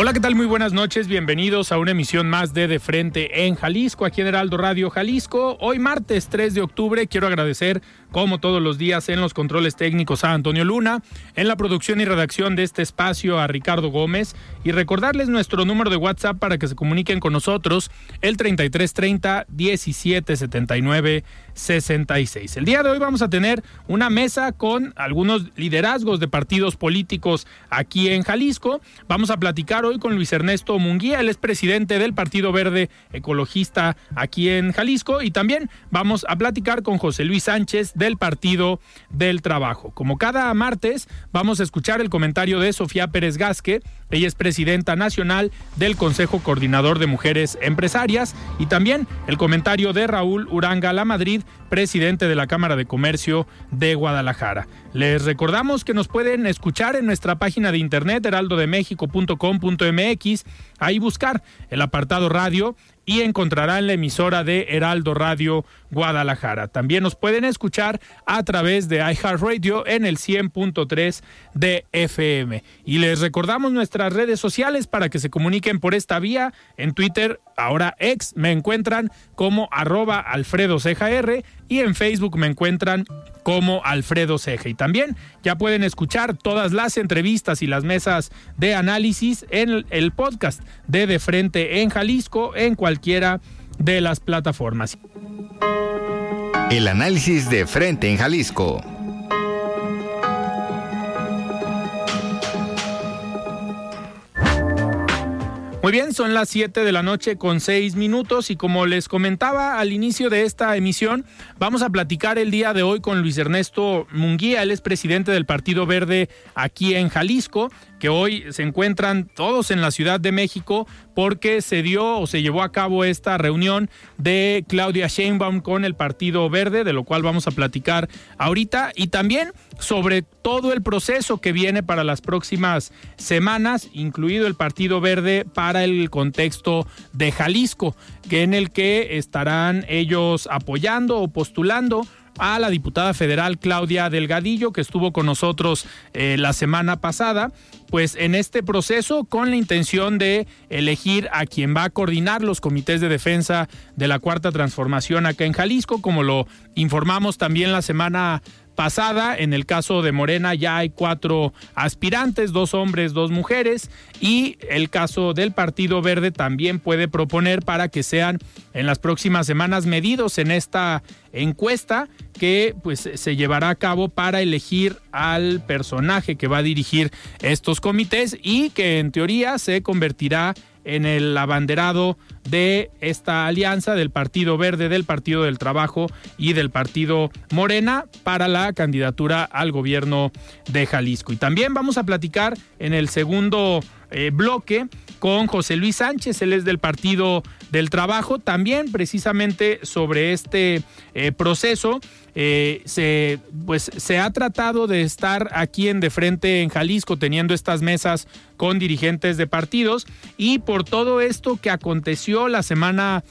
Hola, ¿qué tal? Muy buenas noches. Bienvenidos a una emisión más de De Frente en Jalisco, aquí en Heraldo Radio Jalisco. Hoy martes 3 de octubre quiero agradecer, como todos los días, en los controles técnicos a Antonio Luna, en la producción y redacción de este espacio a Ricardo Gómez y recordarles nuestro número de WhatsApp para que se comuniquen con nosotros, el 3330 1779 66. El día de hoy vamos a tener una mesa con algunos liderazgos de partidos políticos aquí en Jalisco. Vamos a platicar hoy con Luis Ernesto Munguía, él es presidente del Partido Verde Ecologista aquí en Jalisco y también vamos a platicar con José Luis Sánchez del Partido del Trabajo. Como cada martes, vamos a escuchar el comentario de Sofía Pérez Gasque, ella es presidenta nacional del Consejo Coordinador de Mujeres Empresarias y también el comentario de Raúl Uranga La Madrid, presidente de la Cámara de Comercio de Guadalajara. Les recordamos que nos pueden escuchar en nuestra página de internet heraldodemexico.com.mx, ahí buscar el apartado radio y encontrarán la emisora de Heraldo Radio Guadalajara. También nos pueden escuchar a través de iHeartRadio en el 100.3 de FM. Y les recordamos nuestras redes sociales para que se comuniquen por esta vía. En Twitter, ahora ex, me encuentran como arroba Alfredo y en Facebook me encuentran como Alfredo Ceja. Y también ya pueden escuchar todas las entrevistas y las mesas de análisis en el podcast de De Frente en Jalisco en cualquiera de las plataformas. El análisis de Frente en Jalisco. Muy bien, son las 7 de la noche con 6 minutos y como les comentaba al inicio de esta emisión, vamos a platicar el día de hoy con Luis Ernesto Munguía, él es presidente del Partido Verde aquí en Jalisco que hoy se encuentran todos en la Ciudad de México porque se dio o se llevó a cabo esta reunión de Claudia Sheinbaum con el Partido Verde, de lo cual vamos a platicar ahorita, y también sobre todo el proceso que viene para las próximas semanas, incluido el Partido Verde para el contexto de Jalisco, que en el que estarán ellos apoyando o postulando a la diputada federal Claudia Delgadillo, que estuvo con nosotros eh, la semana pasada, pues en este proceso con la intención de elegir a quien va a coordinar los comités de defensa de la Cuarta Transformación acá en Jalisco, como lo informamos también la semana pasada. En el caso de Morena ya hay cuatro aspirantes, dos hombres, dos mujeres. Y el caso del Partido Verde también puede proponer para que sean en las próximas semanas medidos en esta encuesta que pues se llevará a cabo para elegir al personaje que va a dirigir estos comités y que en teoría se convertirá en el abanderado de esta alianza del Partido Verde, del Partido del Trabajo y del Partido Morena para la candidatura al gobierno de Jalisco. Y también vamos a platicar en el segundo eh, bloque con José Luis Sánchez, él es del Partido del Trabajo, también precisamente sobre este eh, proceso. Eh, se, pues, se ha tratado de estar aquí en de frente en Jalisco teniendo estas mesas con dirigentes de partidos y por todo esto que aconteció la semana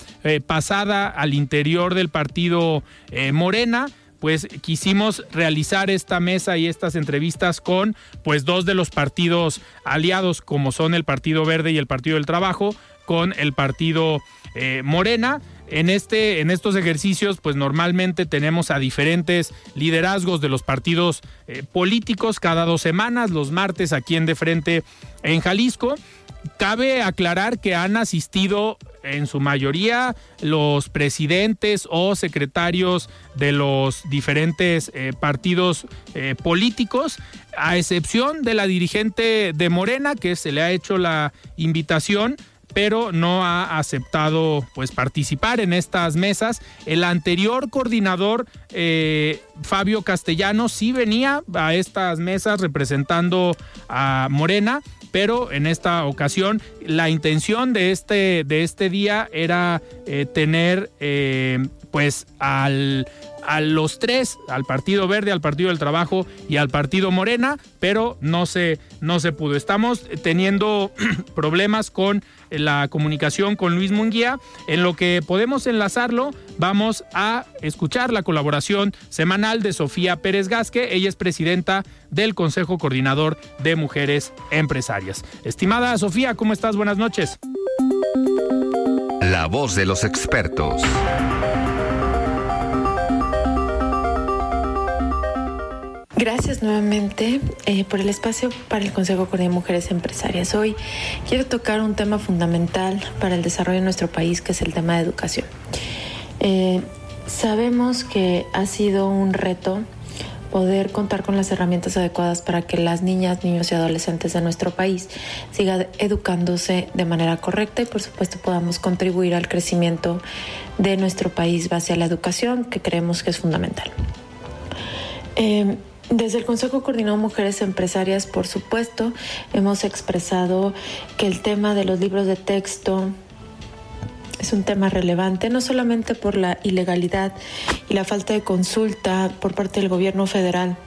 pasada al interior del partido Morena, pues quisimos realizar esta mesa y estas entrevistas con pues dos de los partidos aliados como son el Partido Verde y el Partido del Trabajo con el Partido eh, Morena en, este, en estos ejercicios, pues normalmente tenemos a diferentes liderazgos de los partidos eh, políticos cada dos semanas, los martes aquí en De Frente en Jalisco. Cabe aclarar que han asistido en su mayoría los presidentes o secretarios de los diferentes eh, partidos eh, políticos, a excepción de la dirigente de Morena, que se le ha hecho la invitación pero no ha aceptado pues participar en estas mesas. El anterior coordinador, eh, Fabio Castellano, sí venía a estas mesas representando a Morena, pero en esta ocasión la intención de este, de este día era eh, tener eh, pues al a los tres, al Partido Verde, al Partido del Trabajo y al Partido Morena, pero no se, no se pudo. Estamos teniendo problemas con la comunicación con Luis Munguía. En lo que podemos enlazarlo, vamos a escuchar la colaboración semanal de Sofía Pérez Gasque. Ella es presidenta del Consejo Coordinador de Mujeres Empresarias. Estimada Sofía, ¿cómo estás? Buenas noches. La voz de los expertos. Gracias nuevamente eh, por el espacio para el Consejo de Mujeres Empresarias. Hoy quiero tocar un tema fundamental para el desarrollo de nuestro país, que es el tema de educación. Eh, sabemos que ha sido un reto poder contar con las herramientas adecuadas para que las niñas, niños y adolescentes de nuestro país sigan educándose de manera correcta y por supuesto podamos contribuir al crecimiento de nuestro país base a la educación, que creemos que es fundamental. Eh, desde el Consejo Coordinado Mujeres Empresarias, por supuesto, hemos expresado que el tema de los libros de texto es un tema relevante, no solamente por la ilegalidad y la falta de consulta por parte del gobierno federal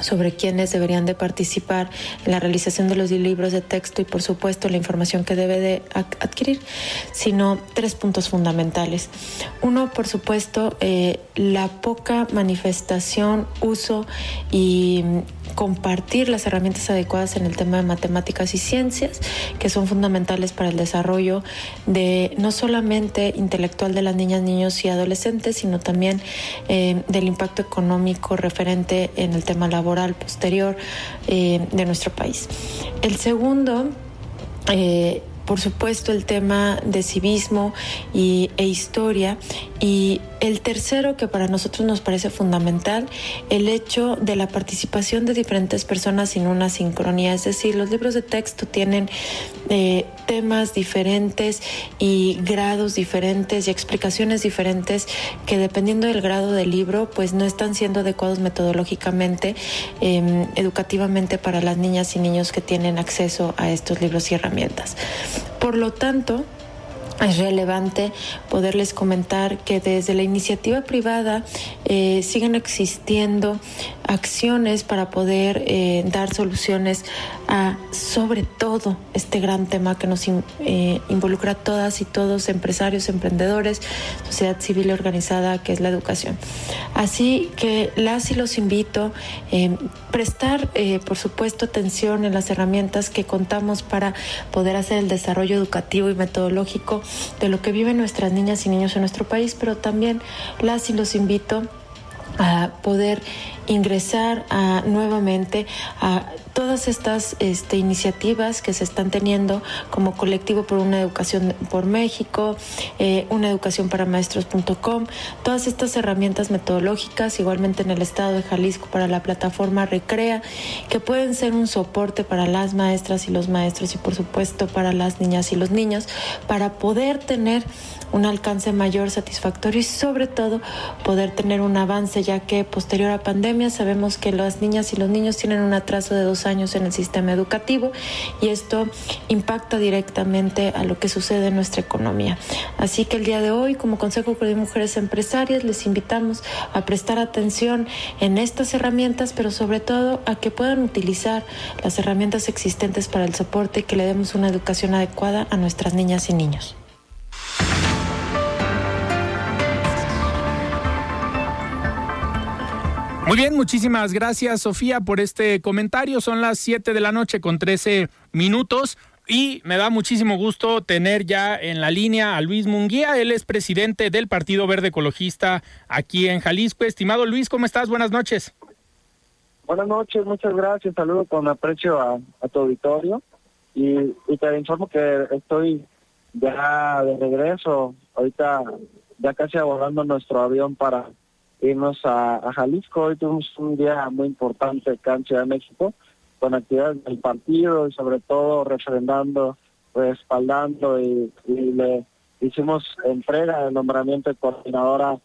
sobre quiénes deberían de participar en la realización de los libros de texto y por supuesto la información que debe de adquirir, sino tres puntos fundamentales. Uno, por supuesto, eh, la poca manifestación, uso y compartir las herramientas adecuadas en el tema de matemáticas y ciencias, que son fundamentales para el desarrollo de no solamente intelectual de las niñas, niños y adolescentes, sino también eh, del impacto económico referente en el tema laboral posterior eh, de nuestro país. El segundo, eh, por supuesto, el tema de civismo y, e historia y el tercero, que para nosotros nos parece fundamental, el hecho de la participación de diferentes personas sin una sincronía. Es decir, los libros de texto tienen eh, temas diferentes y grados diferentes y explicaciones diferentes que dependiendo del grado del libro, pues no están siendo adecuados metodológicamente, em, educativamente para las niñas y niños que tienen acceso a estos libros y herramientas. Por lo tanto, es relevante poderles comentar que desde la iniciativa privada eh, siguen existiendo acciones para poder eh, dar soluciones a sobre todo este gran tema que nos eh, involucra a todas y todos, empresarios, emprendedores, sociedad civil organizada, que es la educación. Así que las y los invito prestar, por supuesto, atención en las herramientas que contamos para poder hacer el desarrollo educativo y metodológico de lo que viven nuestras niñas y niños en nuestro país, pero también las y los invito a poder ingresar a, nuevamente a todas estas este, iniciativas que se están teniendo como colectivo por una educación por México, eh, una educación para maestros.com, todas estas herramientas metodológicas, igualmente en el estado de Jalisco para la plataforma Recrea, que pueden ser un soporte para las maestras y los maestros y por supuesto para las niñas y los niños, para poder tener un alcance mayor, satisfactorio y sobre todo poder tener un avance, ya que posterior a pandemia sabemos que las niñas y los niños tienen un atraso de dos años en el sistema educativo y esto impacta directamente a lo que sucede en nuestra economía. Así que el día de hoy, como Consejo de Mujeres Empresarias, les invitamos a prestar atención en estas herramientas, pero sobre todo a que puedan utilizar las herramientas existentes para el soporte y que le demos una educación adecuada a nuestras niñas y niños. Muy bien, muchísimas gracias Sofía por este comentario. Son las 7 de la noche con 13 minutos. Y me da muchísimo gusto tener ya en la línea a Luis Munguía. Él es presidente del Partido Verde Ecologista aquí en Jalisco. Estimado Luis, ¿cómo estás? Buenas noches. Buenas noches, muchas gracias. Saludo con aprecio a, tu auditorio. Y, te informo que estoy ya de regreso. Ahorita ya casi abordando nuestro avión para irnos a, Jalisco. Hoy tuvimos un día muy importante acá en Ciudad de México con actividades del partido y sobre todo refrendando, respaldando y, le hicimos entrega del nombramiento de coordinadora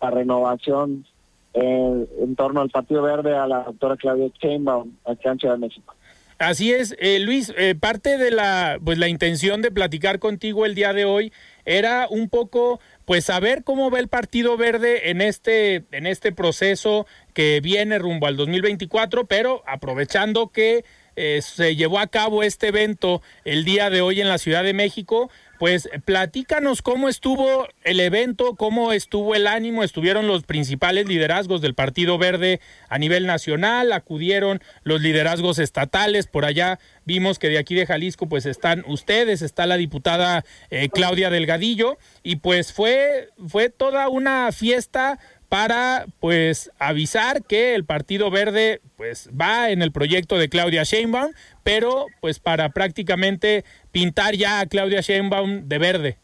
a renovación en torno al Partido Verde a la doctora Claudia Sheinbaum aquí en Ciudad de México. Así es, eh, Luis, eh, parte de la, pues, la intención de platicar contigo el día de hoy era un poco pues saber cómo va el Partido Verde en este, en este proceso que viene rumbo al 2024, pero aprovechando que eh, se llevó a cabo este evento el día de hoy en la Ciudad de México, pues platícanos cómo estuvo el evento, cómo estuvo el ánimo, estuvieron los principales liderazgos del Partido Verde a nivel nacional, acudieron los liderazgos estatales, por allá vimos que de aquí de Jalisco pues están ustedes, está la diputada eh, Claudia Delgadillo. Y pues fue, fue toda una fiesta para pues avisar que el Partido Verde pues va en el proyecto de Claudia Sheinbaum, pero pues para prácticamente pintar ya a Claudia Sheinbaum de verde.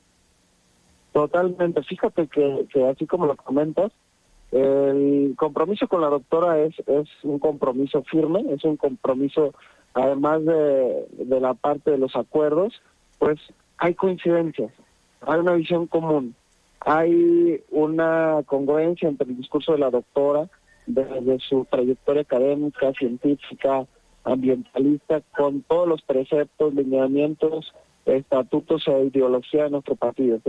Totalmente, fíjate que, así como lo comentas, el compromiso con la doctora es, es un compromiso firme, es un compromiso, además de, de la parte de los acuerdos, pues hay coincidencias, hay una visión común hay una congruencia entre el discurso de la doctora, desde su trayectoria académica, científica, ambientalista, con todos los preceptos, lineamientos, estatutos e ideología de nuestro partido.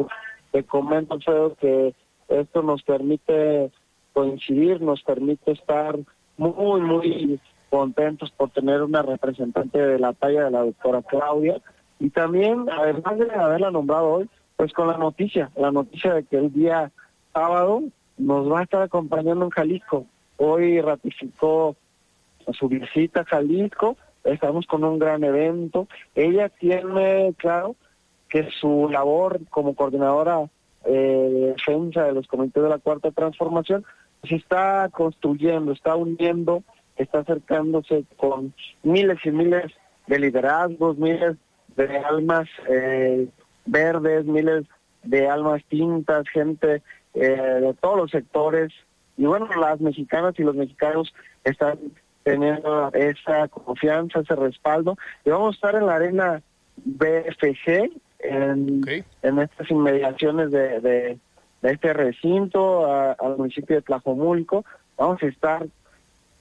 Te comento, Alfredo, que esto nos permite coincidir, nos permite estar muy, muy contentos por tener una representante de la talla de la doctora Claudia y también, además de haberla nombrado hoy, pues con la noticia, la noticia de que el día sábado nos va a estar acompañando en Jalisco. Hoy ratificó su visita a Jalisco, estamos con un gran evento. Ella tiene claro que su labor como coordinadora eh, de defensa de los comités de la Cuarta Transformación se está construyendo, está uniendo, está acercándose con miles y miles de liderazgos, miles de almas eh, verdes, miles de almas tintas, gente eh, de todos los sectores. Y bueno, las mexicanas y los mexicanos están teniendo esa confianza, ese respaldo. Y vamos a estar en la arena BFG, en, en estas inmediaciones de, de, este recinto, al municipio de Tlajomulco. Vamos a estar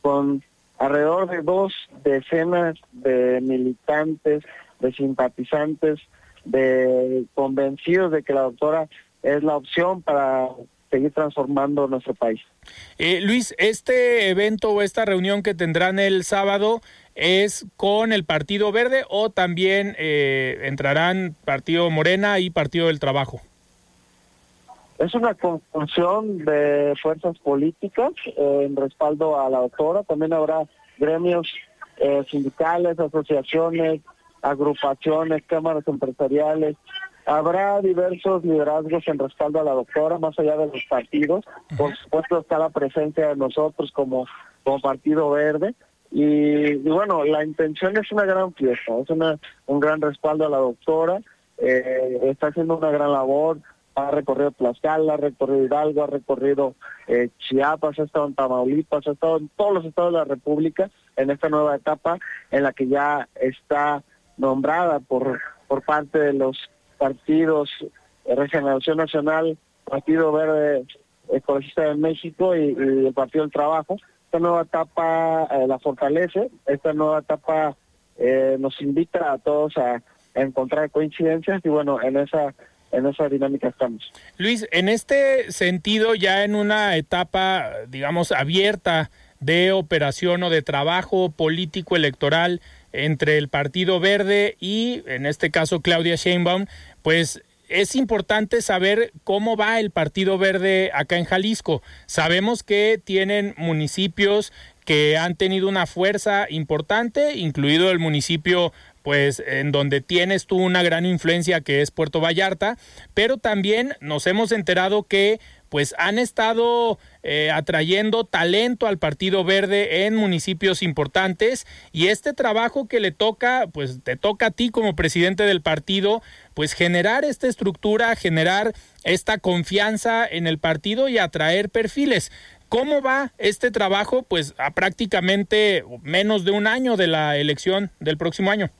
con alrededor de dos decenas de militantes, de simpatizantes de convencidos de que la doctora es la opción para seguir transformando nuestro país. Eh, Luis, este evento o esta reunión que tendrán el sábado es con el Partido Verde o también eh, entrarán Partido Morena y Partido del Trabajo. Es una conjunción de fuerzas políticas eh, en respaldo a la doctora. También habrá gremios sindicales, asociaciones, agrupaciones, cámaras empresariales. Habrá diversos liderazgos en respaldo a la doctora, más allá de los partidos. Por supuesto está la presencia de nosotros como, como Partido Verde. Y, bueno, la intención es una gran fiesta, es una, un gran respaldo a la doctora. Eh, está haciendo una gran labor, ha recorrido Tlaxcala, ha recorrido Hidalgo, ha recorrido eh, Chiapas, ha estado en Tamaulipas, ha estado en todos los estados de la República en esta nueva etapa en la que ya está nombrada por, por parte de los partidos Regeneración Nacional, Partido Verde Ecologista de México y, el Partido del Trabajo. Esta nueva etapa eh, la fortalece, esta nueva etapa eh, nos invita a todos a, encontrar coincidencias y bueno, en esa en esa dinámica estamos. Luis, en este sentido, ya en una etapa, digamos, abierta de operación o de trabajo político electoral, entre el Partido Verde y, en este caso, Claudia Sheinbaum, pues es importante saber cómo va el Partido Verde acá en Jalisco. Sabemos que tienen municipios que han tenido una fuerza importante, incluido el municipio pues en donde tienes tú una gran influencia que es Puerto Vallarta, pero también nos hemos enterado que pues han estado eh, atrayendo talento al Partido Verde en municipios importantes y este trabajo que le toca, pues te toca a ti como presidente del partido, pues generar esta estructura, generar esta confianza en el partido y atraer perfiles. ¿Cómo va este trabajo? Pues a prácticamente menos de un año de la elección del próximo año.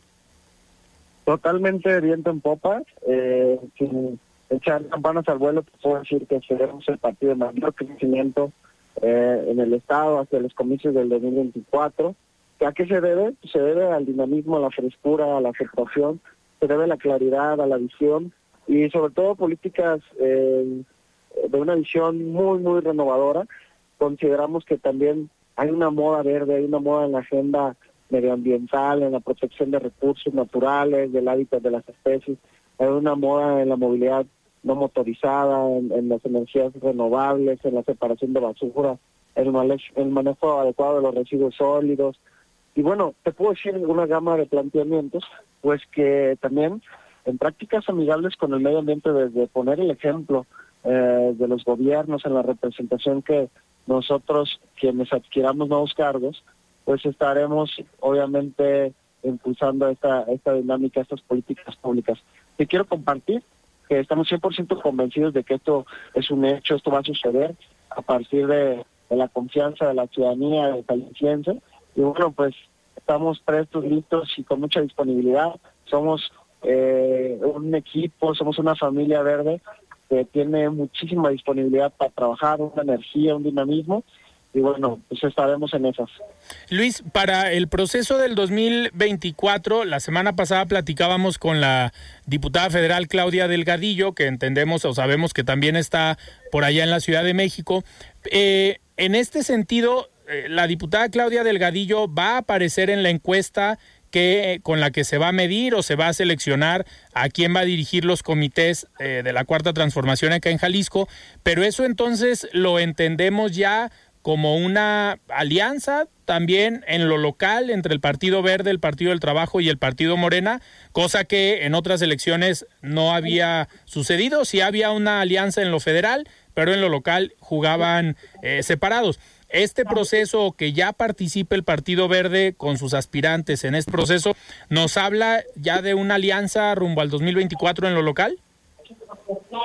Totalmente viento en popa. Eh, echar campanas al vuelo, puedo decir que seremos el partido de mayor crecimiento eh, en el Estado hacia los comicios del 2024. ¿A qué se debe? Se debe al dinamismo, a la frescura, a la aceptación, se debe a la claridad, a la visión y sobre todo políticas eh, de una visión muy, muy renovadora. Consideramos que también hay una moda verde, hay una moda en la agenda medioambiental, en la protección de recursos naturales, del hábitat de las especies, hay una moda en la movilidad no motorizada, en, las energías renovables, en la separación de basura, el, el manejo adecuado de los residuos sólidos. Y bueno, te puedo decir una gama de planteamientos, pues que también en prácticas amigables con el medio ambiente, desde poner el ejemplo eh, de los gobiernos en la representación que nosotros, quienes adquiramos nuevos cargos, pues estaremos obviamente impulsando esta, esta dinámica, estas políticas públicas. Te quiero compartir que estamos 100% convencidos de que esto es un hecho, esto va a suceder a partir de, la confianza de la ciudadanía de Caliciense. Y bueno, pues estamos prestos, listos y con mucha disponibilidad. Somos eh, un equipo, somos una familia verde que tiene muchísima disponibilidad para trabajar, una energía, un dinamismo y bueno, pues estaremos en esas. Luis, para el proceso del 2024, la semana pasada platicábamos con la diputada federal Claudia Delgadillo, que entendemos o sabemos que también está por allá en la Ciudad de México. Eh, en este sentido, eh, la diputada Claudia Delgadillo va a aparecer en la encuesta que con la que se va a medir o se va a seleccionar a quién va a dirigir los comités eh, de la cuarta transformación acá en Jalisco, pero eso entonces lo entendemos ya como una alianza también en lo local entre el Partido Verde, el Partido del Trabajo y el Partido Morena, cosa que en otras elecciones no había sucedido. Sí había una alianza en lo federal, pero en lo local jugaban eh, separados. Este proceso que ya participe el Partido Verde con sus aspirantes en este proceso, ¿nos habla ya de una alianza rumbo al 2024 en lo local?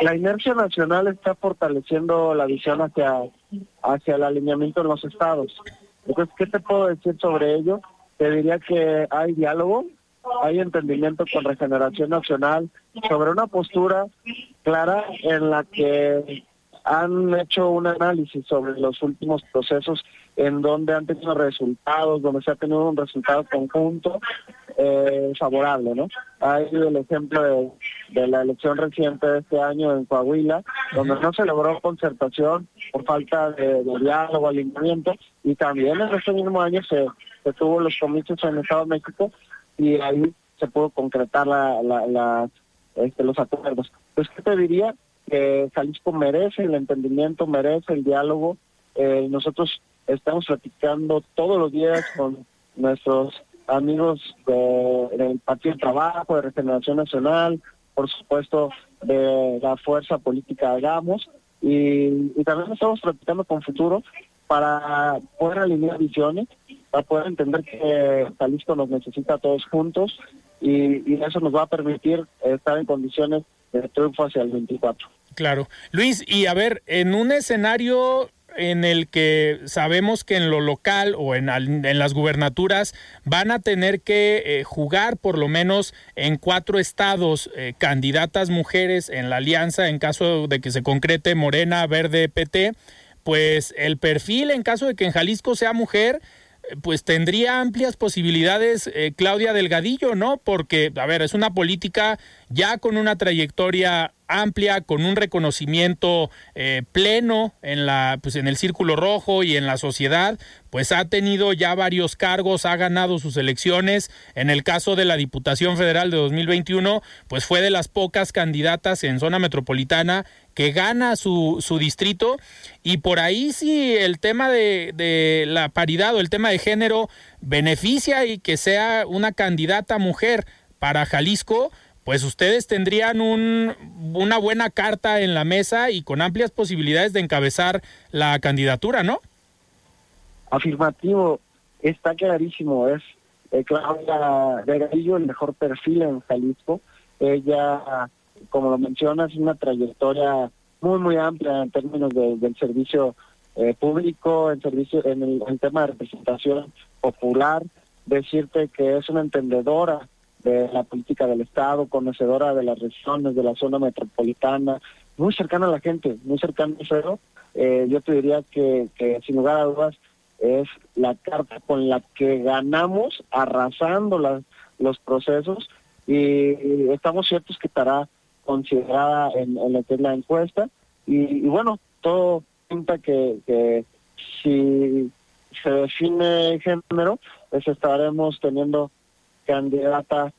La inercia nacional está fortaleciendo la visión hacia, hacia el alineamiento en los estados. Entonces, ¿qué te puedo decir sobre ello? Te diría que hay diálogo, hay entendimiento con Regeneración Nacional sobre una postura clara en la que han hecho un análisis sobre los últimos procesos en donde han tenido resultados, donde se ha tenido un resultado conjunto eh, favorable, ¿no? Hay el ejemplo de, la elección reciente de este año en Coahuila, donde no se logró concertación por falta de, diálogo, alineamiento, y también en ese mismo año se, tuvo los comicios en el Estado de México y ahí se pudo concretar la, la, este, los acuerdos. Pues, ¿qué te diría? Que Jalisco merece el entendimiento, merece el diálogo. Eh, nosotros estamos platicando todos los días con nuestros amigos del Partido del Trabajo, de Regeneración Nacional, por supuesto de la fuerza política Hagamos, y, y también estamos platicando con Futuro para poder alinear visiones, para poder entender que Jalisco nos necesita a todos juntos y, y eso nos va a permitir estar en condiciones de triunfo hacia el 24. Claro. Luis, y a ver, en un escenario en el que sabemos que en lo local o en, en las gubernaturas van a tener que eh, jugar por lo menos en cuatro estados eh, candidatas mujeres en la alianza en caso de que se concrete Morena, Verde, PT, pues el perfil en caso de que en Jalisco sea mujer eh, pues tendría amplias posibilidades Claudia Delgadillo, ¿no? Porque, a ver, es una política ya con una trayectoria amplia, con un reconocimiento eh, pleno en la, pues en el círculo rojo y en la sociedad, pues ha tenido ya varios cargos, ha ganado sus elecciones. En el caso de la Diputación Federal de 2021, pues fue de las pocas candidatas en zona metropolitana que gana su, su distrito y por ahí sí el tema de, de la paridad o el tema de género beneficia y que sea una candidata mujer para Jalisco, pues ustedes tendrían un, una buena carta en la mesa y con amplias posibilidades de encabezar la candidatura, ¿no? Afirmativo, está clarísimo, es eh, Claudia Delgadillo el mejor perfil en Jalisco. Ella, como lo mencionas, una trayectoria muy, muy amplia en términos del servicio eh, público, en servicio en el tema de representación popular. Decirte que es una entendedora de la política del Estado, conocedora de las regiones, de la zona metropolitana, muy cercana a la gente, muy cercana a cero. Eh, yo te diría que, sin lugar a dudas es la carta con la que ganamos arrasando las, los procesos y, estamos ciertos que estará considerada en, en lo que es la encuesta y, y bueno, todo pinta que, que si se define género, pues estaremos teniendo candidata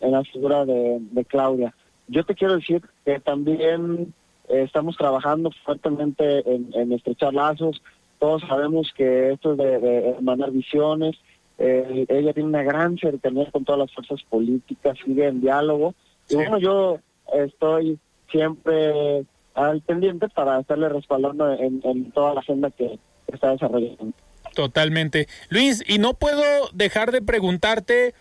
en la figura de, Claudia. Yo te quiero decir que también eh, estamos trabajando fuertemente en, estrechar lazos. Todos sabemos que esto es de, de visiones. Eh, ella tiene una gran cercanía con todas las fuerzas políticas, sigue en diálogo. Y bueno, yo estoy siempre al pendiente para estarle respaldando en, en toda la agenda que está desarrollando. Totalmente. Luis, y no puedo dejar de preguntarte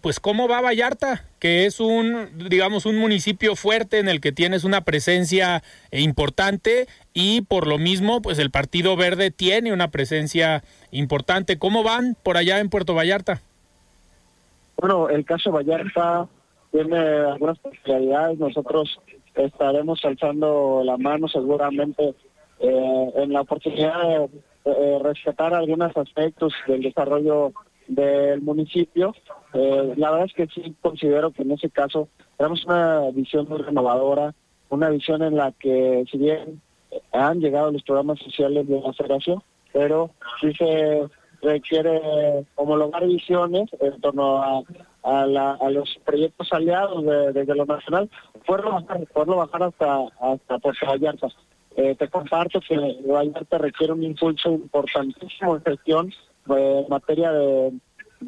pues cómo va Vallarta, que es un, digamos, un municipio fuerte en el que tienes una presencia importante y por lo mismo, pues el Partido Verde tiene una presencia importante. ¿Cómo van por allá en Puerto Vallarta? Bueno, el caso Vallarta tiene algunas peculiaridades. Nosotros estaremos alzando la mano seguramente eh, en la oportunidad de eh, rescatar algunos aspectos del desarrollo del municipio. Eh, la verdad es que sí considero que en ese caso tenemos una visión muy renovadora, una visión en la que si bien han llegado los programas sociales de la federación, pero sí se requiere homologar visiones en torno a, los proyectos aliados desde lo nacional, poderlo bajar, poderlo bajar hasta, hasta Puerto Vallarta. Eh, te comparto que Vallarta requiere un impulso importantísimo en gestión en materia de,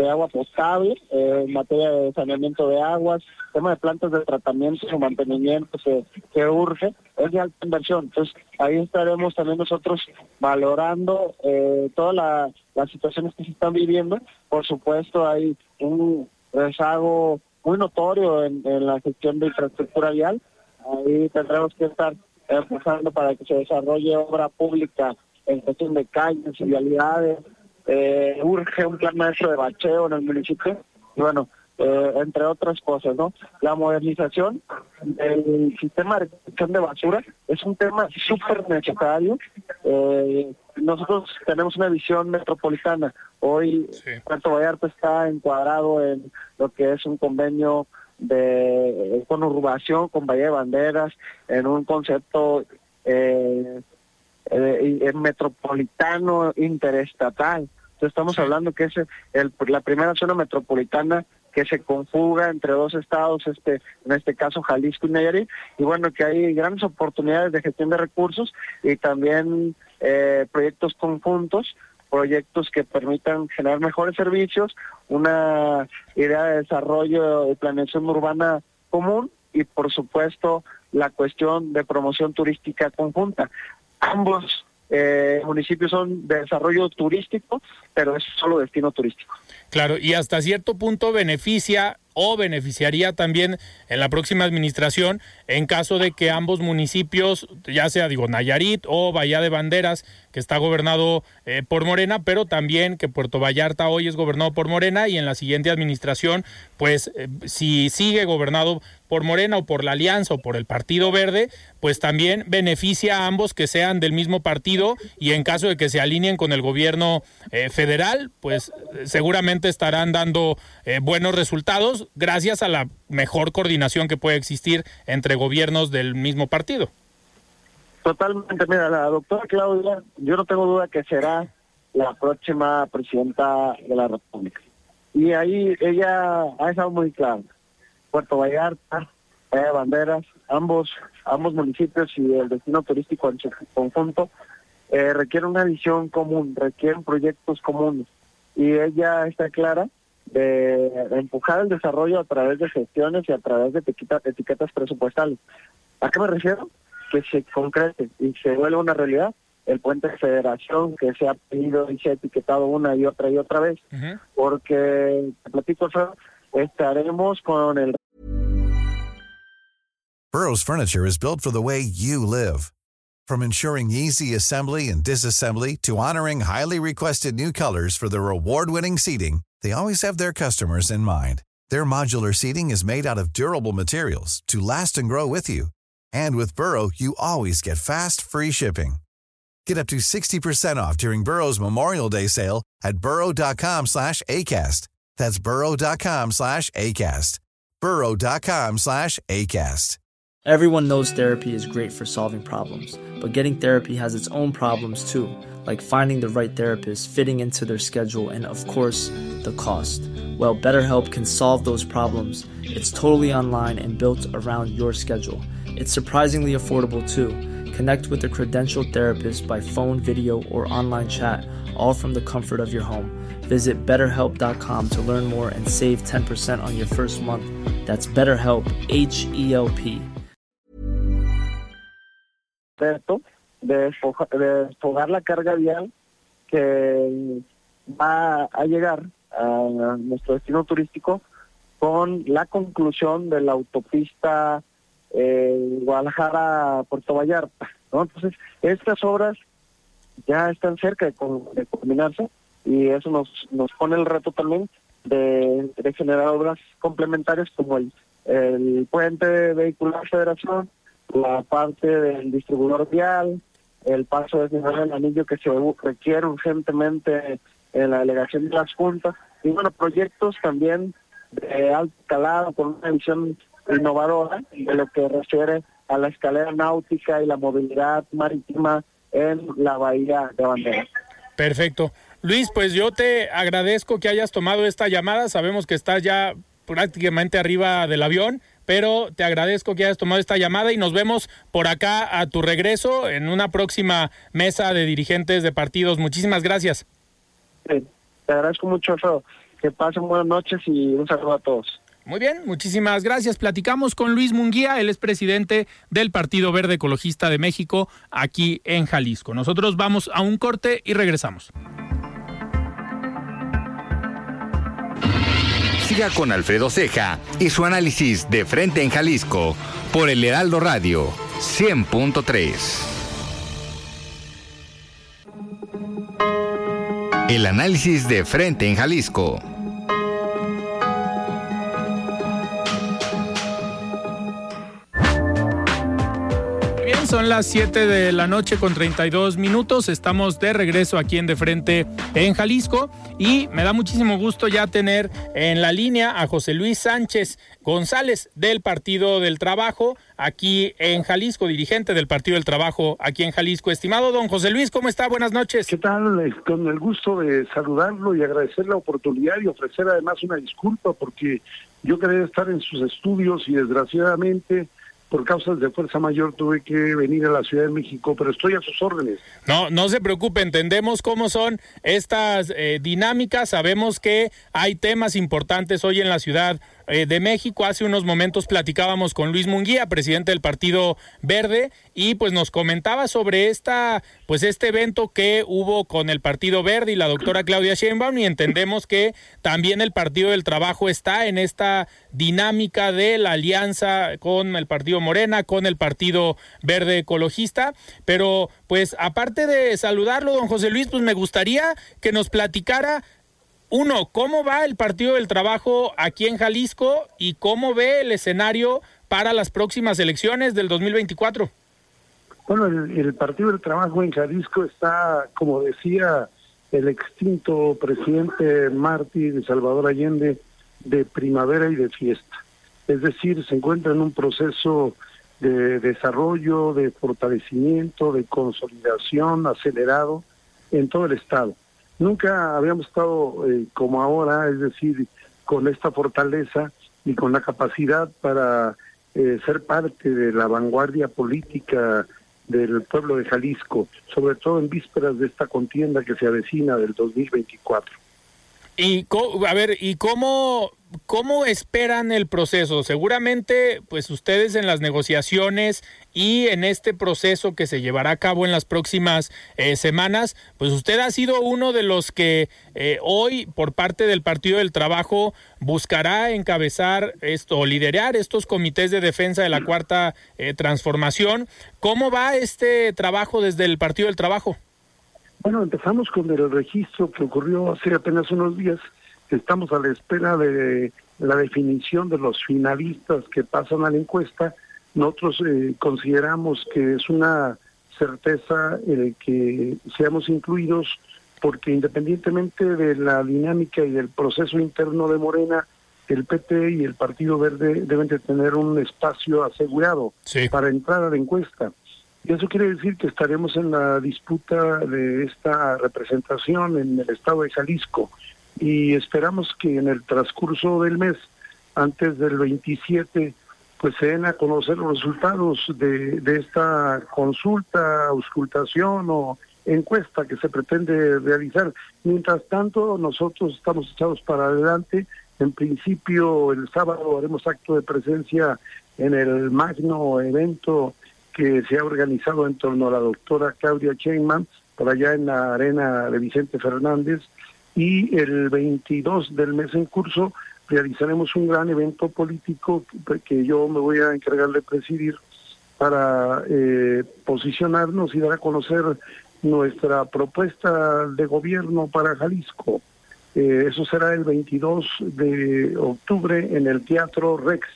agua potable, eh, en materia de saneamiento de aguas, tema de plantas de tratamiento y mantenimiento que, que urge, es de alta inversión. Entonces, ahí estaremos también nosotros valorando eh, todas las situaciones que se están viviendo. Por supuesto, hay un rezago muy notorio en, la gestión de infraestructura vial. Ahí tendremos que estar empujando para que se desarrolle obra pública en cuestión de calles vialidades, eh, urge un plan maestro de bacheo en el municipio y bueno, eh, entre otras cosas, ¿no? La modernización del sistema de de basura es un tema súper necesario. Eh, nosotros tenemos una visión metropolitana. Hoy Puerto Vallarta está encuadrado en lo que es un convenio de conurbación con Valle de Banderas, en un concepto eh, eh, metropolitano interestatal. Entonces estamos hablando que es el, la primera zona metropolitana que se conjuga entre dos estados, este, en este caso Jalisco y Nayarit, y bueno, que hay grandes oportunidades de gestión de recursos y también eh, proyectos conjuntos, proyectos que permitan generar mejores servicios, una idea de desarrollo y planeación urbana común y por supuesto la cuestión de promoción turística conjunta ambos eh, municipios son de desarrollo turístico, pero es solo destino turístico. Claro, y hasta cierto punto beneficia o beneficiaría también en la próxima administración en caso de que ambos municipios, ya sea digo Nayarit o Bahía de Banderas, que está gobernado eh, por Morena, pero también que Puerto Vallarta hoy es gobernado por Morena y en la siguiente administración, pues eh, si sigue gobernado por Morena o por la Alianza o por el Partido Verde, pues también beneficia a ambos que sean del mismo partido y en caso de que se alineen con el gobierno eh, federal, pues seguramente estarán dando buenos resultados gracias a la mejor coordinación que puede existir entre gobiernos del mismo partido. Totalmente, mira, la doctora Claudia, yo no tengo duda que será la próxima presidenta de la República. Y ahí ella ha estado muy clara. Puerto Vallarta, Banderas, ambos, ambos municipios y el destino turístico en su conjunto eh, requieren una visión común, requieren proyectos comunes. Y ella está clara de empujar el desarrollo a través de gestiones y a través de etiquetas presupuestales. ¿A qué me refiero? Que se concrete y se vuelva una realidad el puente de federación que se ha pedido y se ha etiquetado una y otra y otra vez, porque, te platico, estaremos con el... Burroughs Furniture is built for the way you live. From ensuring easy assembly and disassembly to honoring highly requested new colors for their award-winning seating, they always have their customers in mind. Their modular seating is made out of durable materials to last and grow with you. And with Burrow, you always get fast, free shipping. Get up to 60% off during Burrow's Memorial Day sale at burrow.com slash ACAST. That's burrow.com slash ACAST. burrow.com slash ACAST. Everyone knows therapy is great for solving problems, but getting therapy has its own problems too, like finding the right therapist, fitting into their schedule, and of course, the cost. Well, BetterHelp can solve those problems. It's totally online and built around your schedule. It's surprisingly affordable too. Connect with a credentialed therapist by phone, video, or online chat, all from the comfort of your home. Visit betterhelp.com to learn more and save 10% on your first month. That's BetterHelp, H E L P. De desfogar la carga vial que va a llegar a nuestro destino turístico con la conclusión de la autopista eh, Guadalajara, Puerto Vallarta, ¿no? Entonces, estas obras ya están cerca de, culminarse y eso nos, nos pone el reto también de, generar obras complementarias como el, el puente vehicular federación, la parte del distribuidor vial, el paso de del anillo que se requiere urgentemente en la delegación de las juntas, y bueno, proyectos también de alto calado con una visión innovadora de lo que refiere a la escalera náutica y la movilidad marítima en la bahía de Bandera. Perfecto. Luis, pues yo te agradezco que hayas tomado esta llamada. Sabemos que estás ya prácticamente arriba del avión, pero te agradezco que hayas tomado esta llamada y nos vemos por acá a tu regreso en una próxima mesa de dirigentes de partidos. Muchísimas gracias. te agradezco mucho, Que pasen buenas noches y un saludo a todos. Muy bien, muchísimas gracias. Platicamos con Luis Munguía, él es presidente del Partido Verde Ecologista de México aquí en Jalisco. Nosotros vamos a un corte y regresamos. Siga con Alfredo Ceja y su análisis de frente en Jalisco por el Heraldo Radio 100.3. El análisis de frente en Jalisco. Son las 7 de la noche con 32 minutos. Estamos de regreso aquí en De Frente en Jalisco y me da muchísimo gusto ya tener en la línea a José Luis Sánchez González del Partido del Trabajo aquí en Jalisco, dirigente del Partido del Trabajo aquí en Jalisco. Estimado don José Luis, ¿cómo está? Buenas noches. ¿Qué tal? Eh, con el gusto de saludarlo y agradecer la oportunidad y ofrecer además una disculpa porque yo quería estar en sus estudios y desgraciadamente por causas de fuerza mayor tuve que venir a la Ciudad de México, pero estoy a sus órdenes. No, no se preocupe, entendemos cómo son estas eh, dinámicas, sabemos que hay temas importantes hoy en la ciudad eh, de México. Hace unos momentos platicábamos con Luis Munguía, presidente del Partido Verde, y pues nos comentaba sobre esta, pues este evento que hubo con el Partido Verde y la doctora Claudia Sheinbaum, y entendemos que también el Partido del Trabajo está en esta dinámica de la alianza con el Partido Morena, con el Partido Verde Ecologista, pero pues aparte de saludarlo, don José Luis, pues me gustaría que nos platicara uno, ¿cómo va el Partido del Trabajo aquí en Jalisco y cómo ve el escenario para las próximas elecciones del 2024? Bueno, el, Partido del Trabajo en Jalisco está, como decía el extinto presidente Martí de Salvador Allende, de primavera y de fiesta. Es decir, se encuentra en un proceso de desarrollo, de fortalecimiento, de consolidación acelerado en todo el Estado. Nunca habíamos estado eh, como ahora, es decir, con esta fortaleza y con la capacidad para eh, ser parte de la vanguardia política del pueblo de Jalisco, sobre todo en vísperas de esta contienda que se avecina del 2024. Y a ver, ¿y cómo cómo esperan el proceso? Seguramente, pues ustedes en las negociaciones y en este proceso que se llevará a cabo en las próximas eh, semanas, pues usted ha sido uno de los que eh, hoy, por parte del Partido del Trabajo, buscará encabezar esto, o liderar estos comités de defensa de la cuarta eh, transformación. ¿Cómo va este trabajo desde el Partido del Trabajo? Bueno, empezamos con el registro que ocurrió hace apenas unos días. Estamos a la espera de la definición de los finalistas que pasan a la encuesta. Nosotros eh, consideramos que es una certeza el que seamos incluidos porque independientemente de la dinámica y del proceso interno de Morena, el PT y el Partido Verde deben de tener un espacio asegurado para entrar a la encuesta. Y eso quiere decir que estaremos en la disputa de esta representación en el estado de Jalisco y esperamos que en el transcurso del mes, antes del 27, pues se den a conocer los resultados de, esta consulta, auscultación o encuesta que se pretende realizar. Mientras tanto, nosotros estamos echados para adelante. En principio, el sábado haremos acto de presencia en el magno evento que se ha organizado en torno a la doctora Claudia Sheinman, por allá en la arena de Vicente Fernández, y el 22 del mes en curso realizaremos un gran evento político que yo me voy a encargar de presidir para eh, posicionarnos y dar a conocer nuestra propuesta de gobierno para Jalisco. Eh, eso será el 22 de octubre en el Teatro Rex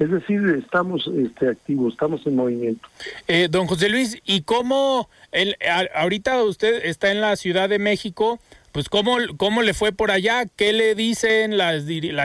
es decir, estamos este, activos, estamos en movimiento. Eh, don José Luis, ¿y cómo el, ahorita usted está en la Ciudad de México? Pues ¿cómo, cómo le fue por allá, qué le dicen la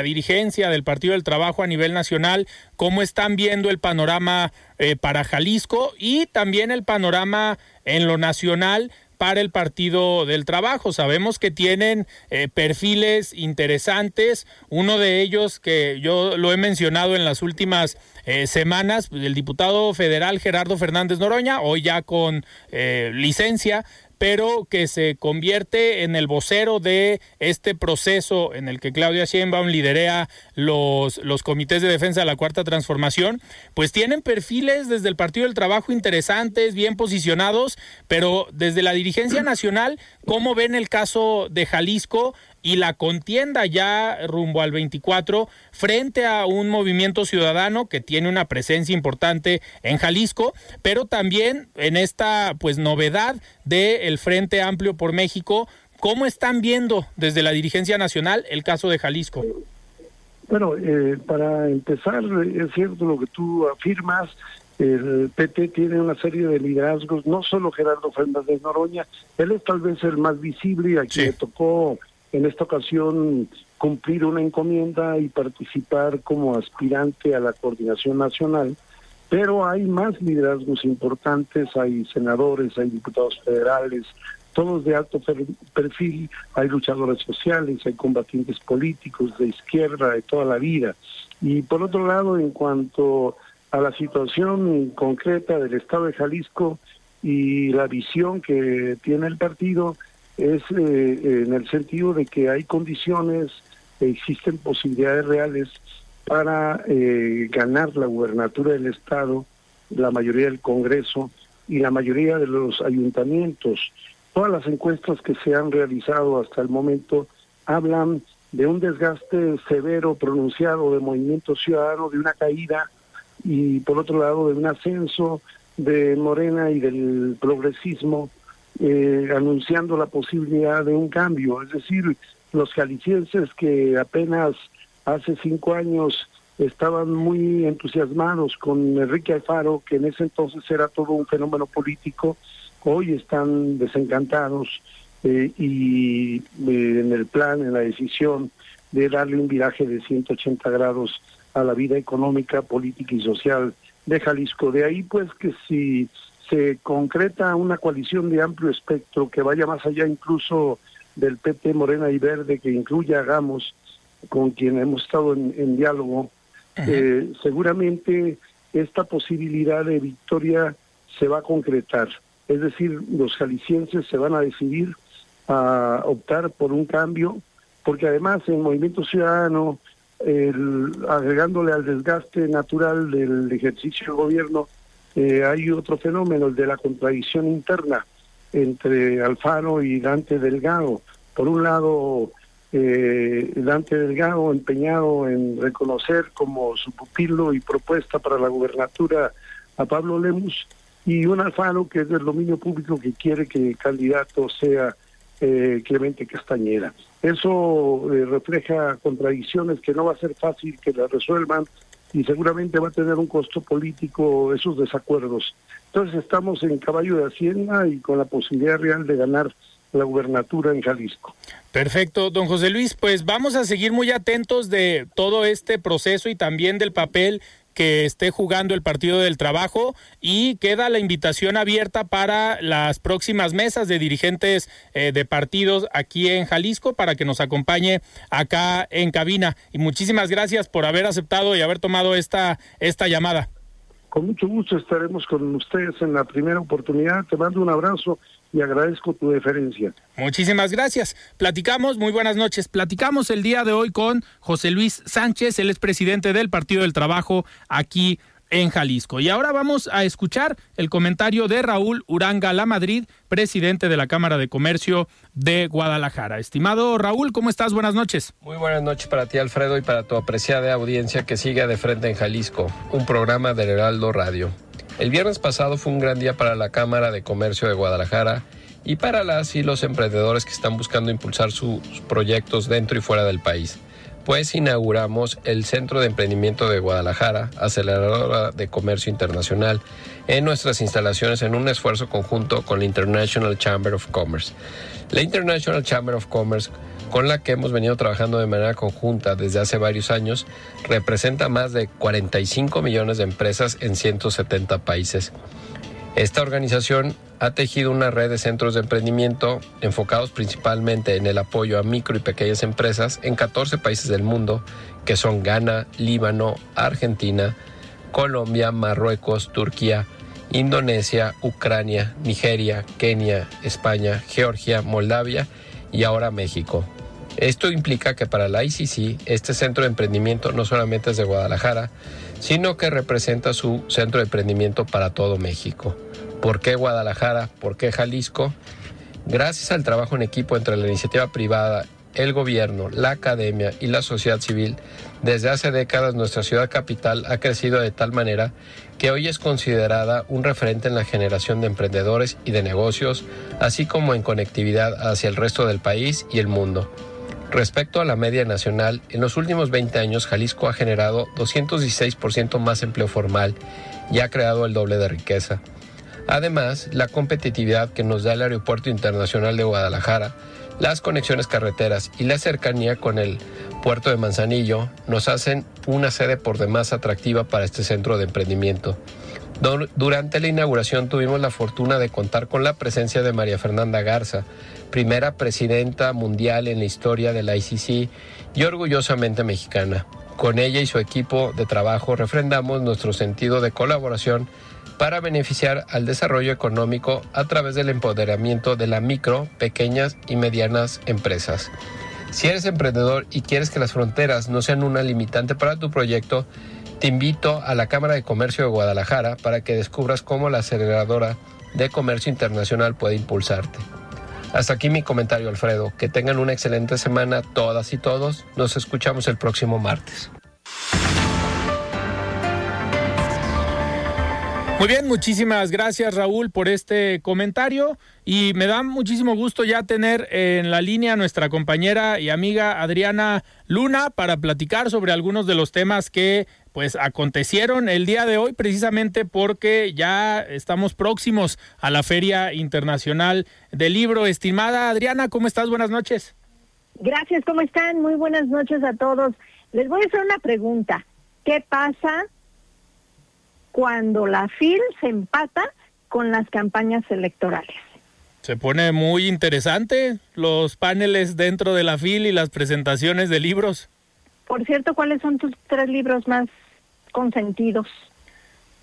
dirigencia del Partido del Trabajo a nivel nacional, cómo están viendo el panorama eh, para Jalisco y también el panorama en lo nacional para el Partido del Trabajo. Sabemos que tienen eh, perfiles interesantes, uno de ellos que yo lo he mencionado en las últimas eh, semanas, el diputado federal Gerardo Fernández Noroña, hoy ya con eh, licencia, pero que se convierte en el vocero de este proceso en el que Claudia Sheinbaum liderea los, los comités de defensa de la Cuarta Transformación, pues tienen perfiles desde el Partido del Trabajo interesantes, bien posicionados, pero desde la dirigencia nacional, ¿cómo ven el caso de Jalisco? Y la contienda ya rumbo al 24 frente a un movimiento ciudadano que tiene una presencia importante en Jalisco, pero también en esta pues novedad del Frente Amplio por México. ¿Cómo están viendo desde la dirigencia nacional el caso de Jalisco? Bueno, eh, para empezar, es cierto lo que tú afirmas, el PT tiene una serie de liderazgos, no solo Gerardo Fernández Noroña, él es tal vez el más visible y a quien le tocó en esta ocasión cumplir una encomienda y participar como aspirante a la coordinación nacional, pero hay más liderazgos importantes, hay senadores, hay diputados federales, todos de alto perfil, hay luchadores sociales, hay combatientes políticos de izquierda de toda la vida. Y por otro lado, en cuanto a la situación concreta del Estado de Jalisco y la visión que tiene el partido, es eh, en el sentido de que hay condiciones, existen posibilidades reales para eh, ganar la gubernatura del Estado, la mayoría del Congreso y la mayoría de los ayuntamientos. Todas las encuestas que se han realizado hasta el momento hablan de un desgaste severo, pronunciado de movimiento ciudadano, de una caída y por otro lado de un ascenso de Morena y del progresismo eh, anunciando la posibilidad de un cambio. Es decir, los jaliscienses que apenas hace cinco años estaban muy entusiasmados con Enrique Alfaro, que en ese entonces era todo un fenómeno político, hoy están desencantados eh, y eh, en el plan, en la decisión de darle un viraje de 180 grados a la vida económica, política y social de Jalisco. De ahí pues que si se concreta una coalición de amplio espectro que vaya más allá incluso del PT Morena y Verde, que incluya Hagamos, con quien hemos estado en, diálogo, eh, seguramente esta posibilidad de victoria se va a concretar. Es decir, los jaliscienses se van a decidir a optar por un cambio, porque además el movimiento ciudadano, agregándole al desgaste natural del ejercicio del gobierno, eh, hay otro fenómeno, el de la contradicción interna entre Alfaro y Dante Delgado. Por un lado, eh, Dante Delgado empeñado en reconocer como su pupilo y propuesta para la gubernatura a Pablo Lemus, y un Alfaro que es del dominio público que quiere que el candidato sea eh, Clemente Castañeda. Eso refleja contradicciones que no va a ser fácil que las resuelvan y seguramente va a tener un costo político esos desacuerdos. Entonces estamos en caballo de Hacienda y con la posibilidad real de ganar la gubernatura en Jalisco. Perfecto, don José Luis, pues vamos a seguir muy atentos de todo este proceso y también del papel que esté jugando el Partido del Trabajo y queda la invitación abierta para las próximas mesas de dirigentes eh, de partidos aquí en Jalisco para que nos acompañe acá en cabina. Y muchísimas gracias por haber aceptado y haber tomado esta, esta llamada. Con mucho gusto estaremos con ustedes en la primera oportunidad. Te mando un abrazo y agradezco tu deferencia. Muchísimas gracias. Platicamos, muy buenas noches. Platicamos el día de hoy con José Luis Sánchez, él es presidente del Partido del Trabajo aquí en Jalisco. Y ahora vamos a escuchar el comentario de Raúl Uranga La Madrid, presidente de la Cámara de Comercio de Guadalajara. Estimado Raúl, ¿cómo estás? Buenas noches. Muy buenas noches para ti, Alfredo, y para tu apreciada audiencia que sigue de frente en Jalisco, un programa de Heraldo Radio. El viernes pasado fue un gran día para la Cámara de Comercio de Guadalajara y para las y los emprendedores que están buscando impulsar sus proyectos dentro y fuera del país pues inauguramos el Centro de Emprendimiento de Guadalajara, aceleradora de comercio internacional, en nuestras instalaciones en un esfuerzo conjunto con la International Chamber of Commerce. La International Chamber of Commerce, con la que hemos venido trabajando de manera conjunta desde hace varios años, representa más de 45 millones de empresas en 170 países. Esta organización ha tejido una red de centros de emprendimiento enfocados principalmente en el apoyo a micro y pequeñas empresas en 14 países del mundo, que son Ghana, Líbano, Argentina, Colombia, Marruecos, Turquía, Indonesia, Ucrania, Nigeria, Kenia, España, Georgia, Moldavia y ahora México. Esto implica que para la ICC este centro de emprendimiento no solamente es de Guadalajara, sino que representa su centro de emprendimiento para todo México. ¿Por qué Guadalajara? ¿Por qué Jalisco? Gracias al trabajo en equipo entre la iniciativa privada, el gobierno, la academia y la sociedad civil, desde hace décadas nuestra ciudad capital ha crecido de tal manera que hoy es considerada un referente en la generación de emprendedores y de negocios, así como en conectividad hacia el resto del país y el mundo. Respecto a la media nacional, en los últimos 20 años Jalisco ha generado 216% más empleo formal y ha creado el doble de riqueza. Además, la competitividad que nos da el Aeropuerto Internacional de Guadalajara, las conexiones carreteras y la cercanía con el puerto de Manzanillo nos hacen una sede por demás atractiva para este centro de emprendimiento. Durante la inauguración tuvimos la fortuna de contar con la presencia de María Fernanda Garza, primera presidenta mundial en la historia de la ICC y orgullosamente mexicana. Con ella y su equipo de trabajo refrendamos nuestro sentido de colaboración para beneficiar al desarrollo económico a través del empoderamiento de la micro, pequeñas y medianas empresas. Si eres emprendedor y quieres que las fronteras no sean una limitante para tu proyecto, te invito a la Cámara de Comercio de Guadalajara para que descubras cómo la aceleradora de comercio internacional puede impulsarte. Hasta aquí mi comentario, Alfredo. Que tengan una excelente semana todas y todos. Nos escuchamos el próximo martes. Muy bien, muchísimas gracias Raúl por este comentario y me da muchísimo gusto ya tener en la línea a nuestra compañera y amiga Adriana Luna para platicar sobre algunos de los temas que pues acontecieron el día de hoy precisamente porque ya estamos próximos a la Feria Internacional del Libro. Estimada Adriana, ¿cómo estás? Buenas noches. Gracias, ¿cómo están? Muy buenas noches a todos. Les voy a hacer una pregunta. ¿Qué pasa cuando la FIL se empata con las campañas electorales? Se pone muy interesante los paneles dentro de la FIL y las presentaciones de libros. Por cierto, ¿cuáles son tus tres libros más consentidos?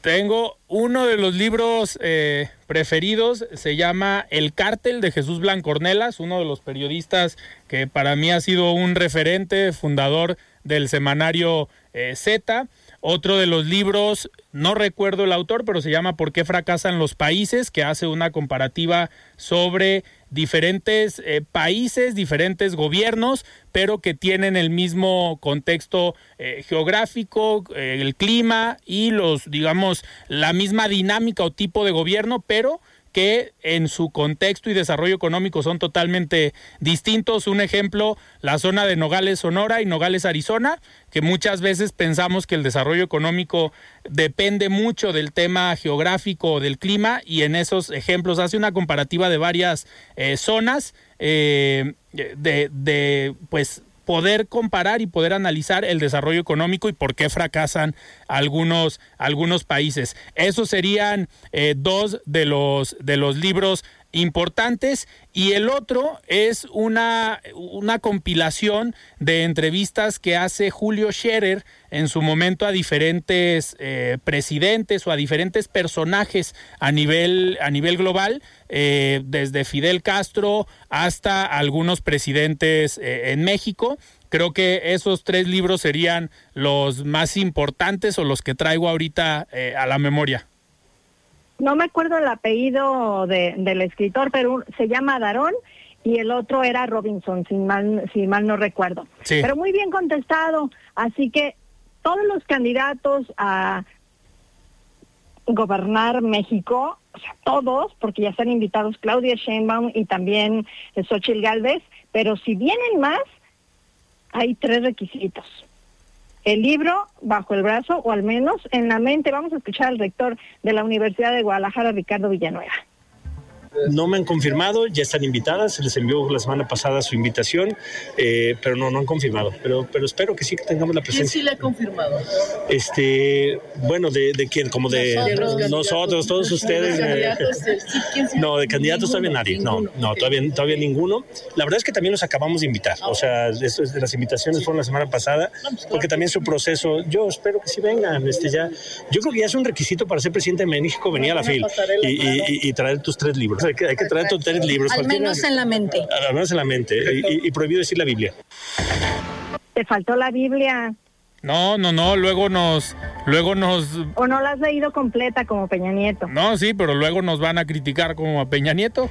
Tengo uno de los libros eh, preferidos, se llama El cártel de Jesús Blancornelas, uno de los periodistas que para mí ha sido un referente, fundador del semanario eh, Z. Otro de los libros, no recuerdo el autor, pero se llama ¿Por qué fracasan los países?, que hace una comparativa sobre diferentes eh, países, diferentes gobiernos, pero que tienen el mismo contexto eh, geográfico, eh, el clima y los, digamos, la misma dinámica o tipo de gobierno, pero que en su contexto y desarrollo económico son totalmente distintos. Un ejemplo, la zona de Nogales, Sonora y Nogales, Arizona, que muchas veces pensamos que el desarrollo económico depende mucho del tema geográfico o del clima y en esos ejemplos hace una comparativa de varias eh, zonas eh, de, de, pues poder comparar y poder analizar el desarrollo económico y por qué fracasan algunos, algunos países. Esos serían eh, dos de los, de los libros importantes y el otro es una, una compilación de entrevistas que hace Julio Scherer en su momento a diferentes eh, presidentes o a diferentes personajes a nivel, a nivel global, eh, desde Fidel Castro hasta algunos presidentes eh, en México. Creo que esos tres libros serían los más importantes o los que traigo ahorita a la memoria no me acuerdo el apellido de, del escritor, pero se llama Darón y el otro era Robinson, si mal, si mal no recuerdo. Pero muy bien contestado, así que todos los candidatos a gobernar México, o sea, todos, porque ya están invitados Claudia Sheinbaum y también Xochitl Galvez, pero si vienen más, hay tres requisitos el libro bajo el brazo o al menos en la mente. Vamos a escuchar al rector de la Universidad de Guadalajara, Ricardo Villanueva. No me han confirmado, ya están invitadas, se les envió la semana pasada su invitación, eh, pero no, no han confirmado. Pero, pero espero que sí que tengamos la presencia. ¿Quién sí le ha confirmado? Este, bueno, de, de quién, como de nosotros, todos ustedes. no, de candidatos todavía nadie. No, no, todavía, todavía ninguno. La verdad es que también los acabamos de invitar. O sea, esto de las invitaciones fueron la semana pasada, pues porque también su proceso, yo espero que sí vengan. Este, ya, yo creo que ya es un requisito para ser presidente de México venir a la FIL y, y traer tus tres libros hay que, traer tres libros. Al menos en la mente. Al menos en la mente. Y, prohibido decir la Biblia. Te faltó la Biblia. No, no, no, luego nos, luego nos... ¿O no la has leído completa como Peña Nieto? No, sí, pero luego nos van a criticar como a Peña Nieto.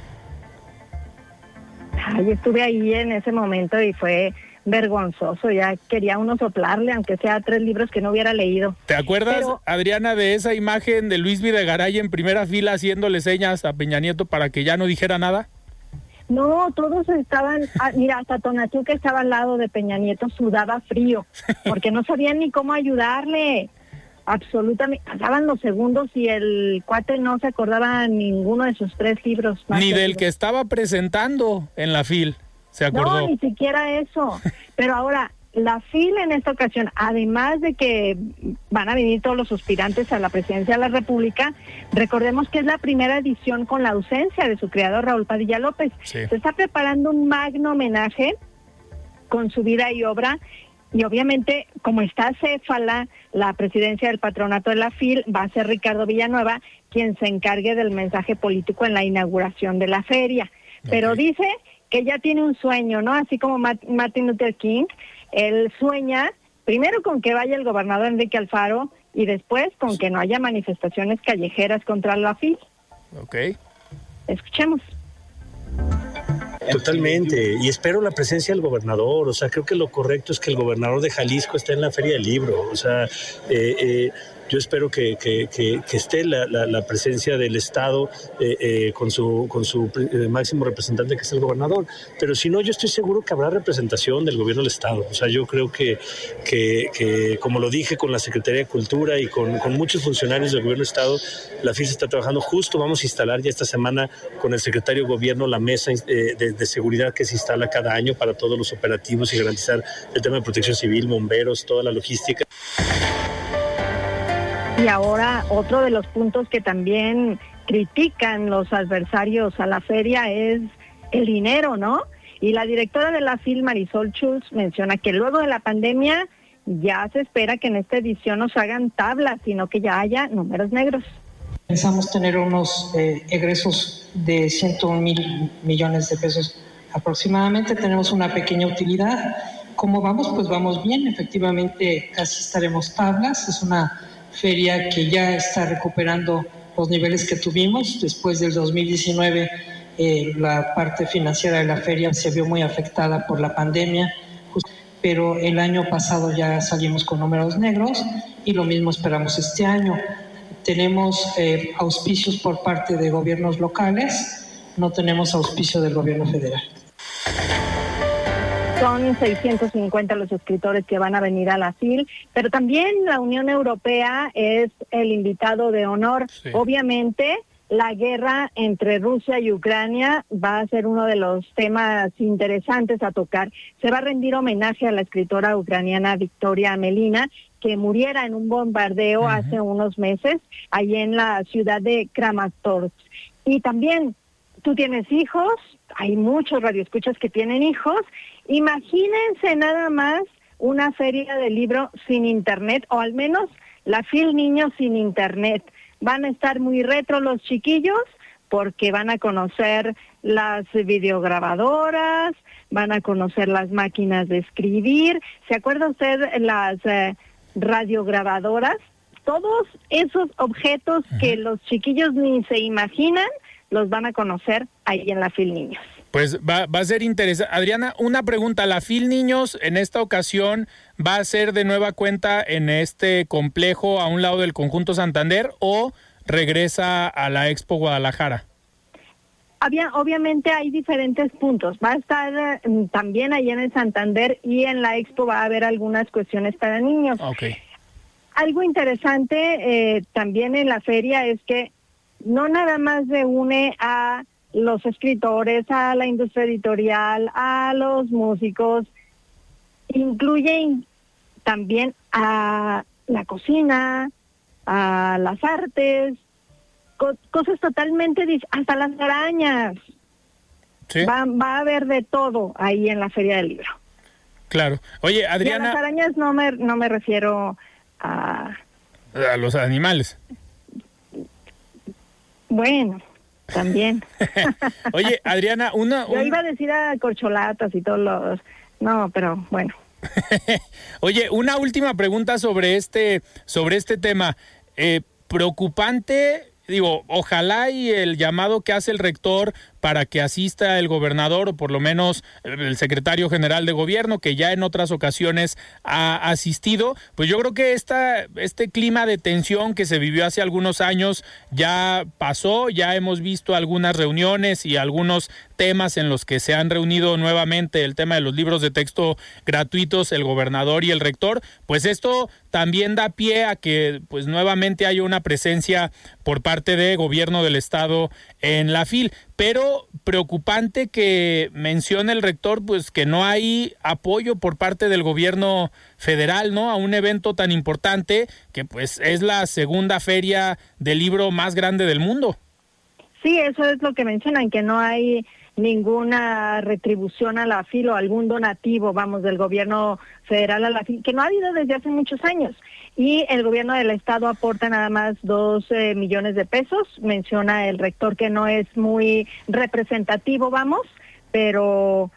Ay, estuve ahí en ese momento y fue vergonzoso, ya quería uno soplarle, aunque sea tres libros que no hubiera leído. ¿Te acuerdas, Adriana, de esa imagen de Luis Videgaray en primera fila haciéndole señas a Peña Nieto para que ya no dijera nada? No, todos estaban, ah, mira, hasta Tonatiuh que estaba al lado de Peña Nieto sudaba frío, porque no sabían ni cómo ayudarle. Absolutamente, pasaban los segundos y el cuate no se acordaba ninguno de sus tres libros. Ni del que estaba presentando en la fil. No, ni siquiera eso. Pero ahora, la fila en esta ocasión, además de que van a venir todos los aspirantes a la presidencia de la República, recordemos que es la primera edición con la ausencia de su creador Raúl Padilla López. Se está preparando un magno homenaje con su vida y obra. Y obviamente, como está céfala la presidencia del patronato de la FIL, va a ser Ricardo Villanueva quien se encargue del mensaje político en la inauguración de la feria. Pero dice que ya tiene un sueño, ¿no? Así como Martin Luther King, él sueña primero con que vaya el gobernador Enrique Alfaro y después con que no haya manifestaciones callejeras contra la FIL. Ok. Escuchemos. Totalmente, y espero la presencia del gobernador, o sea, creo que lo correcto es que el gobernador de Jalisco esté en la Feria del Libro, o sea, eh, eh Yo espero que, que, esté la, la, presencia del Estado eh, eh, con su, con su máximo representante, que es el gobernador. Pero si no, yo estoy seguro que habrá representación del gobierno del Estado. O sea, yo creo que, que, como lo dije con la Secretaría de Cultura y con, con muchos funcionarios del gobierno del Estado, la FIS está trabajando justo. Vamos a instalar ya esta semana con el secretario de Gobierno la mesa de, de seguridad que se instala cada año para todos los operativos y garantizar el tema de protección civil, bomberos, toda la logística. Y ahora otro de los puntos que también critican los adversarios a la feria es el dinero, ¿no? Y la directora de la FIL, Marisol Schultz, menciona que luego de la pandemia ya se espera que en esta edición no se hagan tablas, sino que ya haya números negros. Pensamos tener unos eh, egresos de 101 mil millones de pesos aproximadamente. Tenemos una pequeña utilidad. ¿Cómo vamos? Pues vamos bien. Efectivamente, casi estaremos tablas. Es una feria que ya está recuperando los niveles que tuvimos. Después del 2019, eh, la parte financiera de la feria se vio muy afectada por la pandemia, pero el año pasado ya salimos con números negros y lo mismo esperamos este año. Tenemos eh, auspicios por parte de gobiernos locales, no tenemos auspicio del gobierno federal. Son 650 los escritores que van a venir a la FIL, pero también la Unión Europea es el invitado de honor. Obviamente, la guerra entre Rusia y Ucrania va a ser uno de los temas interesantes a tocar. Se va a rendir homenaje a la escritora ucraniana Victoria Melina, que muriera en un bombardeo hace unos meses, allí en la ciudad de Kramatorsk. Y también, tú tienes hijos, hay muchos radioescuchas que tienen hijos. Imagínense nada más una feria de libro sin internet, o al menos la FIL Niños sin internet. Van a estar muy retro los chiquillos porque van a conocer las videograbadoras, van a conocer las máquinas de escribir. ¿Se acuerda usted las eh, radiograbadoras? Todos esos objetos que los chiquillos ni se imaginan los van a conocer ahí en la FIL Niños. Pues va, va a ser interesante. Adriana, una pregunta. ¿La FIL Niños en esta ocasión va a ser de nueva cuenta en este complejo a un lado del conjunto Santander o regresa a la Expo Guadalajara? Había, obviamente hay diferentes puntos. Va a estar mm, también ahí en el Santander y en la Expo va a haber algunas cuestiones para niños. Okay. Algo interesante eh, también en la feria es que no nada más reúne a los escritores, a la industria editorial, a los músicos, incluye también a la cocina, a las artes, cosas totalmente, hasta las arañas. Va, va a haber de todo ahí en la Feria del Libro. Claro. Oye, Adriana... a las arañas no me, no me refiero a... A los animales. Bueno, también. Oye, Adriana, una... Yo iba a decir a corcholatas y todos los... No, pero bueno. Oye, una última pregunta sobre este, sobre este tema. Eh, preocupante digo, ojalá y el llamado que hace el rector para que asista el gobernador o por lo menos el secretario general de gobierno que ya en otras ocasiones ha asistido, pues yo creo que esta, este clima de tensión que se vivió hace algunos años ya pasó, ya hemos visto algunas reuniones y algunos temas en los que se han reunido nuevamente el tema de los libros de texto gratuitos, el gobernador y el rector, pues esto también da pie a que pues nuevamente haya una presencia por parte de gobierno del estado en la FIL pero preocupante que mencione el rector pues que no hay apoyo por parte del gobierno federal, ¿no? A un evento tan importante que pues es la segunda feria del libro más grande del mundo. Sí, eso es lo que mencionan, que no hay ninguna retribución a la FIL o algún donativo, vamos, del gobierno federal a la FIL, que no ha habido desde hace muchos años. Y el gobierno del estado aporta nada más dos eh, millones de pesos. Menciona el rector que no es muy representativo, vamos, pero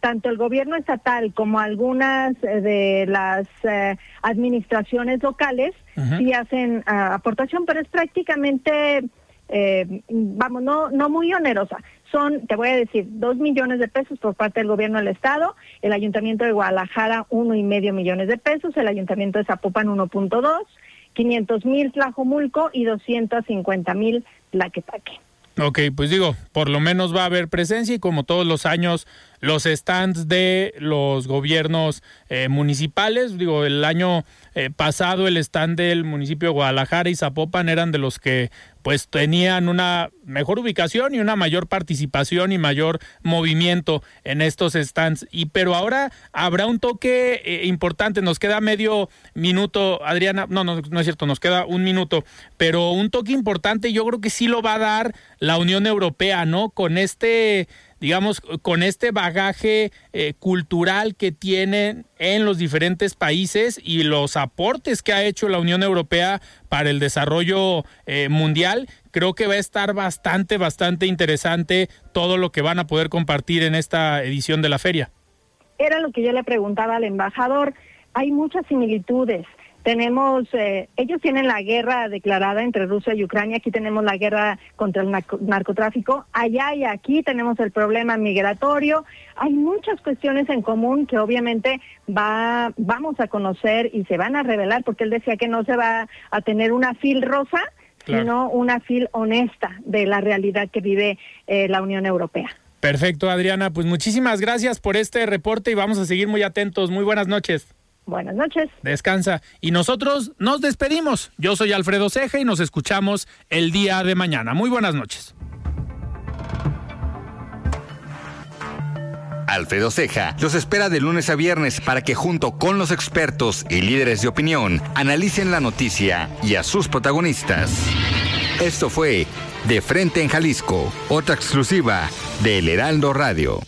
tanto el gobierno estatal como algunas eh, de las eh, administraciones locales sí hacen ah, aportación, pero es prácticamente eh, vamos, no, no muy onerosa. Son, te voy a decir, dos millones de pesos por parte del gobierno del estado, el ayuntamiento de Guadalajara uno y medio millones de pesos, el ayuntamiento de Zapopan 1.2 500 mil Tlajomulco y 250 mil Tlaquepaque. Ok, pues digo, por lo menos va a haber presencia y como todos los años los stands de los gobiernos eh, municipales. Digo, el año eh, pasado el stand del municipio de Guadalajara y Zapopan eran de los que pues tenían una mejor ubicación y una mayor participación y mayor movimiento en estos stands. Y pero ahora habrá un toque eh, importante. Nos queda medio minuto, Adriana. No, no, no es cierto, nos queda un minuto. Pero un toque importante, yo creo que sí lo va a dar la Unión Europea, ¿no? Con este digamos, con este bagaje eh, cultural que tienen en los diferentes países y los aportes que ha hecho la Unión Europea para el desarrollo eh, mundial, creo que va a estar bastante, bastante interesante todo lo que van a poder compartir en esta edición de la feria. Era lo que yo le preguntaba al embajador. Hay muchas similitudes tenemos, eh, ellos tienen la guerra declarada entre Rusia y Ucrania, aquí tenemos la guerra contra el narcotráfico, allá y aquí tenemos el problema migratorio. Hay muchas cuestiones en común que obviamente va, vamos a conocer y se van a revelar, porque él decía que no se va a tener una fil rosa, sino una fil honesta de la realidad que vive eh, la Unión Europea. Perfecto, Adriana. Pues muchísimas gracias por este reporte y vamos a seguir muy atentos. Muy buenas noches. Buenas noches. Descansa. Y nosotros nos despedimos. Yo soy Alfredo Ceja y nos escuchamos el día de mañana. Muy buenas noches. Alfredo Ceja los espera de lunes a viernes para que junto con los expertos y líderes de opinión analicen la noticia y a sus protagonistas. Esto fue De Frente en Jalisco, otra exclusiva de El Heraldo Radio.